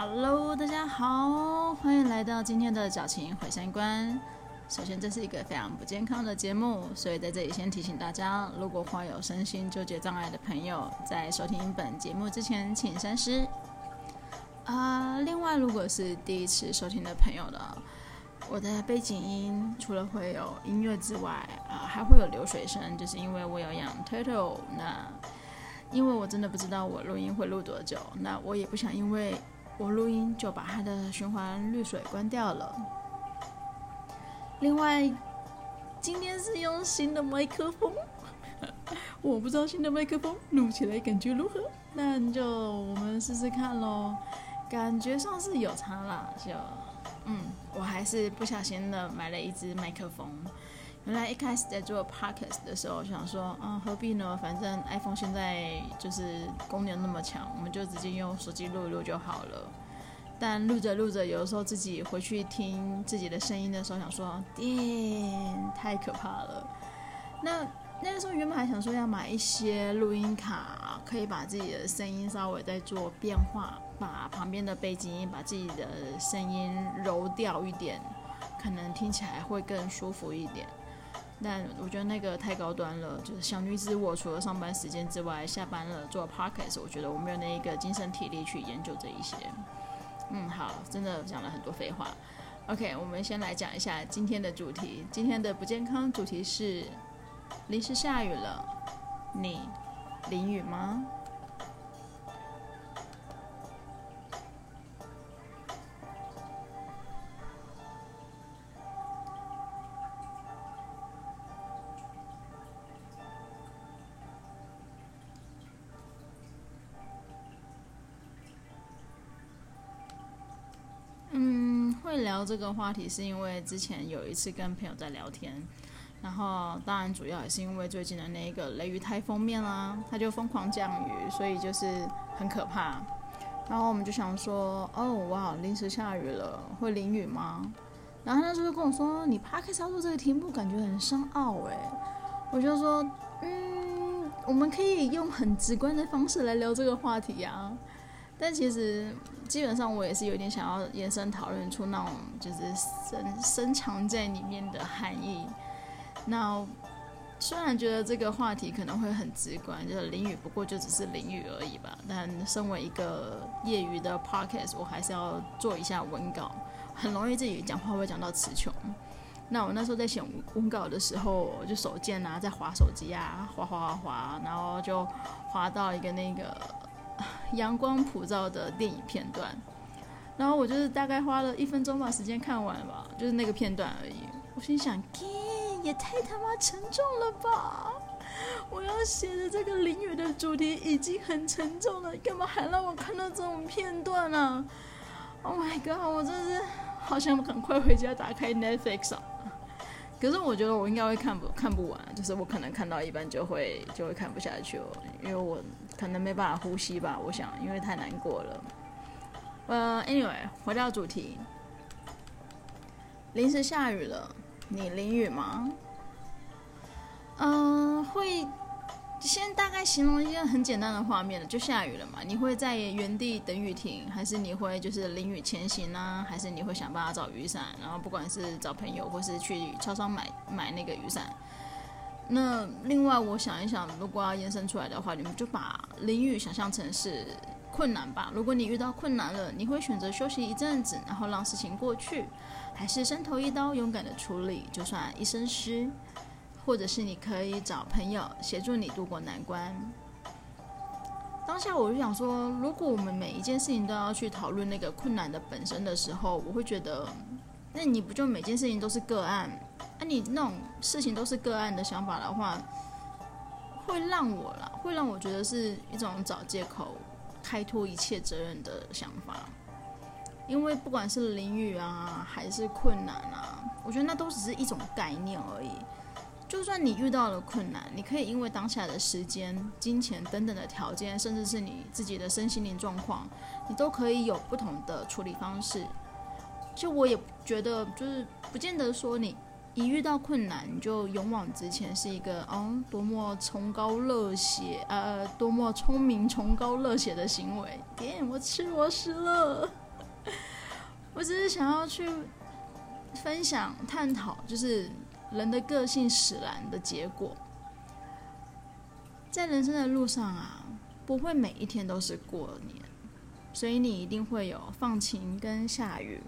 Hello，大家好，欢迎来到今天的矫情毁三观。首先，这是一个非常不健康的节目，所以在这里先提醒大家，如果患有身心纠结障碍的朋友，在收听本节目之前，请三思。啊、另外，如果是第一次收听的朋友的，我的背景音除了会有音乐之外，啊、还会有流水声，就是因为我有养 turtle。那因为我真的不知道我录音会录多久，那我也不想因为我录音就把它的循环滤水关掉了。另外，今天是用新的麦克风，我不知道新的麦克风录起来感觉如何，那就我们试试看喽。感觉上是有差啦，就嗯，我还是不小心的买了一支麦克风。原来一开始在做 podcast 的时候，想说，嗯，何必呢？反正 iPhone 现在就是功能那么强，我们就直接用手机录一录就好了。但录着录着，有的时候自己回去听自己的声音的时候，想说，天，太可怕了。那那个时候原本还想说要买一些录音卡，可以把自己的声音稍微再做变化，把旁边的背景音，把自己的声音揉掉一点，可能听起来会更舒服一点。但我觉得那个太高端了，就是小女子我除了上班时间之外，下班了做 podcast，我觉得我没有那一个精神体力去研究这一些。嗯，好，真的讲了很多废话。OK，我们先来讲一下今天的主题。今天的不健康主题是：临时下雨了，你淋雨吗？聊这个话题是因为之前有一次跟朋友在聊天，然后当然主要也是因为最近的那个雷雨台封面啦，它就疯狂降雨，所以就是很可怕。然后我们就想说，哦哇，临时下雨了，会淋雨吗？然后他就跟我说，你 Podcast 要做这个题目，感觉很深奥哎。我就说，嗯，我们可以用很直观的方式来聊这个话题呀。但其实。基本上我也是有点想要延伸讨论出那种就是深深藏在里面的含义。那虽然觉得这个话题可能会很直观，就是淋雨不过就只是淋雨而已吧。但身为一个业余的 podcast，我还是要做一下文稿，很容易自己讲话会讲到词穷。那我那时候在写文稿的时候，就手贱啊，在划手机啊，划划划划，然后就划到一个那个。阳光普照的电影片段，然后我就是大概花了一分钟把时间看完吧，就是那个片段而已。我心想，天，也太他妈沉重了吧！我要写的这个淋雨的主题已经很沉重了，干嘛还让我看到这种片段呢？Oh my god！我真是好想赶快回家打开 Netflix 啊！可是我觉得我应该会看不看不完，就是我可能看到一半就会就会看不下去了，因为我。可能没办法呼吸吧，我想，因为太难过了。呃，anyway，回到主题，临时下雨了，你淋雨吗？嗯会先大概形容一个很简单的画面了，就下雨了嘛。你会在原地等雨停，还是你会就是淋雨前行呢？还是你会想办法找雨伞？然后不管是找朋友，或是去超商买买那个雨伞。那另外，我想一想，如果要延伸出来的话，你们就把淋雨想象成是困难吧。如果你遇到困难了，你会选择休息一阵子，然后让事情过去，还是伸头一刀，勇敢的处理，就算一身湿，或者是你可以找朋友协助你度过难关。当下我就想说，如果我们每一件事情都要去讨论那个困难的本身的时候，我会觉得，那你不就每件事情都是个案？那、啊、你那种事情都是个案的想法的话，会让我啦，会让我觉得是一种找借口、开脱一切责任的想法。因为不管是淋雨啊，还是困难啊，我觉得那都只是一种概念而已。就算你遇到了困难，你可以因为当下的时间、金钱等等的条件，甚至是你自己的身心灵状况，你都可以有不同的处理方式。就我也觉得，就是不见得说你。一遇到困难，你就勇往直前，是一个哦，多么崇高热血，呃，多么聪明、崇高热血的行为。天，我吃我死了。我只是想要去分享、探讨，就是人的个性使然的结果。在人生的路上啊，不会每一天都是过年，所以你一定会有放晴跟下雨。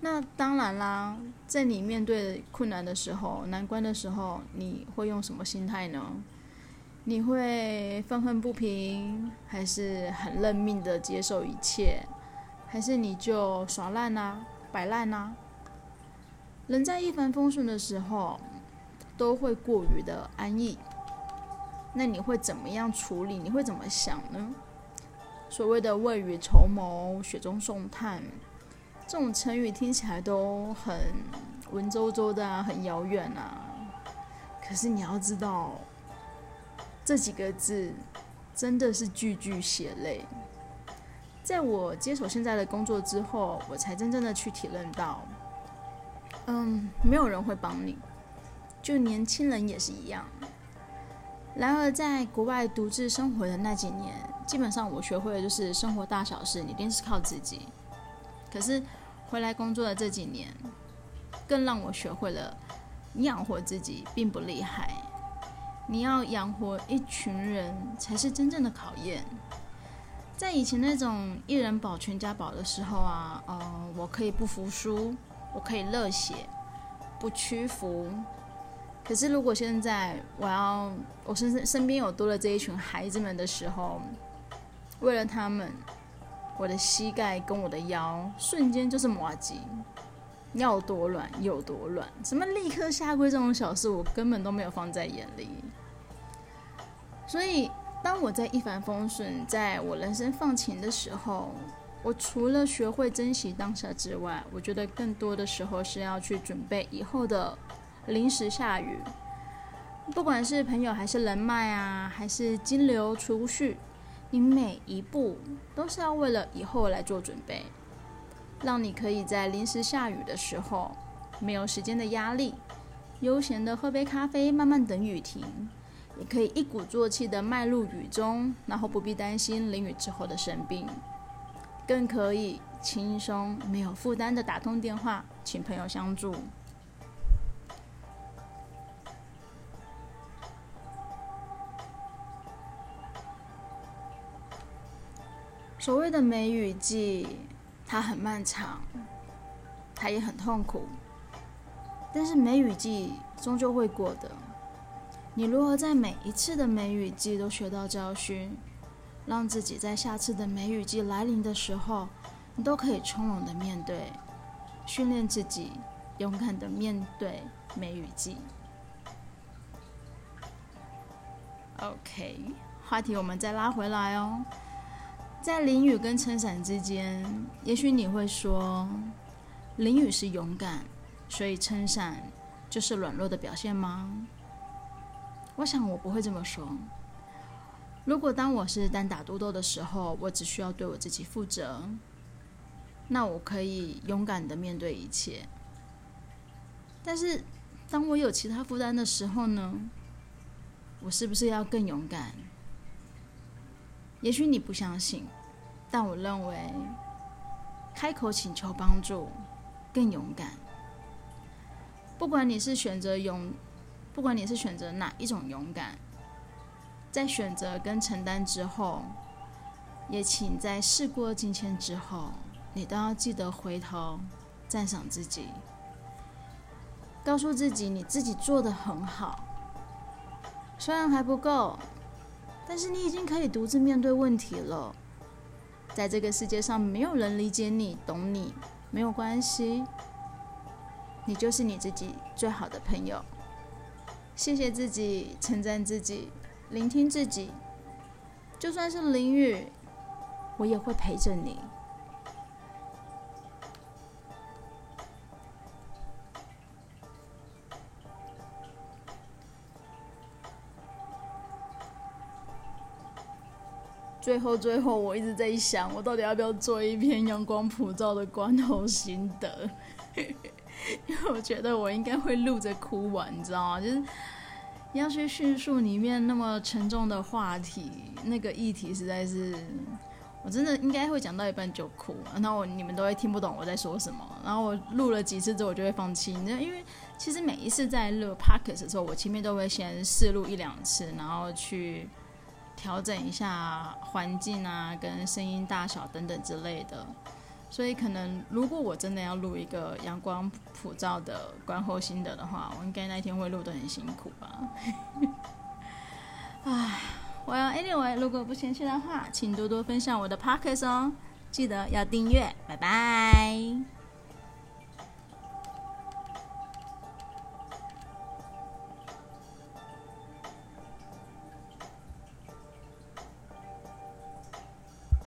那当然啦，在你面对困难的时候、难关的时候，你会用什么心态呢？你会愤愤不平，还是很认命的接受一切，还是你就耍赖啊、摆烂啊？人在一帆风顺的时候，都会过于的安逸。那你会怎么样处理？你会怎么想呢？所谓的未雨绸缪、雪中送炭。这种成语听起来都很文绉绉的啊，很遥远啊。可是你要知道，这几个字真的是句句血泪。在我接手现在的工作之后，我才真正的去体认到，嗯，没有人会帮你，就年轻人也是一样。然而，在国外独自生活的那几年，基本上我学会的就是生活大小事，你一定是靠自己。可是回来工作的这几年，更让我学会了，你养活自己并不厉害，你要养活一群人才是真正的考验。在以前那种一人保全家保的时候啊，呃，我可以不服输，我可以热血，不屈服。可是如果现在我要我身身边有多了这一群孩子们的时候，为了他们。我的膝盖跟我的腰瞬间就是麻糬，要多软有多软。什么立刻下跪这种小事，我根本都没有放在眼里。所以，当我在一帆风顺，在我人生放晴的时候，我除了学会珍惜当下之外，我觉得更多的时候是要去准备以后的临时下雨，不管是朋友还是人脉啊，还是金流储蓄。你每一步都是要为了以后来做准备，让你可以在临时下雨的时候，没有时间的压力，悠闲的喝杯咖啡，慢慢等雨停，也可以一鼓作气的迈入雨中，然后不必担心淋雨之后的生病，更可以轻松没有负担的打通电话，请朋友相助。所谓的梅雨季，它很漫长，它也很痛苦，但是梅雨季终究会过的。你如何在每一次的梅雨季都学到教训，让自己在下次的梅雨季来临的时候，你都可以从容的面对，训练自己勇敢的面对梅雨季。OK，话题我们再拉回来哦。在淋雨跟撑伞之间，也许你会说，淋雨是勇敢，所以撑伞就是软弱的表现吗？我想我不会这么说。如果当我是单打独斗的时候，我只需要对我自己负责，那我可以勇敢的面对一切。但是当我有其他负担的时候呢？我是不是要更勇敢？也许你不相信，但我认为，开口请求帮助更勇敢。不管你是选择勇，不管你是选择哪一种勇敢，在选择跟承担之后，也请在事过境迁之后，你都要记得回头赞赏自己，告诉自己你自己做的很好，虽然还不够。但是你已经可以独自面对问题了，在这个世界上没有人理解你、懂你，没有关系，你就是你自己最好的朋友。谢谢自己，称赞自己，聆听自己，就算是淋雨，我也会陪着你。最后，最后，我一直在想，我到底要不要做一篇阳光普照的罐头心得？因为我觉得我应该会录着哭完，你知道吗？就是要去叙述里面那么沉重的话题，那个议题实在是，我真的应该会讲到一半就哭，然后我你们都会听不懂我在说什么。然后我录了几次之后，我就会放弃。因为其实每一次在录 podcast 的时候，我前面都会先试录一两次，然后去调整一下环境啊，跟声音大小等等之类的。所以可能如果我真的要录一个阳光普照的观后心得的话，我应该那天会录得很辛苦吧。唉。我要 Anyway，如果不嫌弃的话，请多多分享我的 Podcast 哦，记得要订阅，拜拜。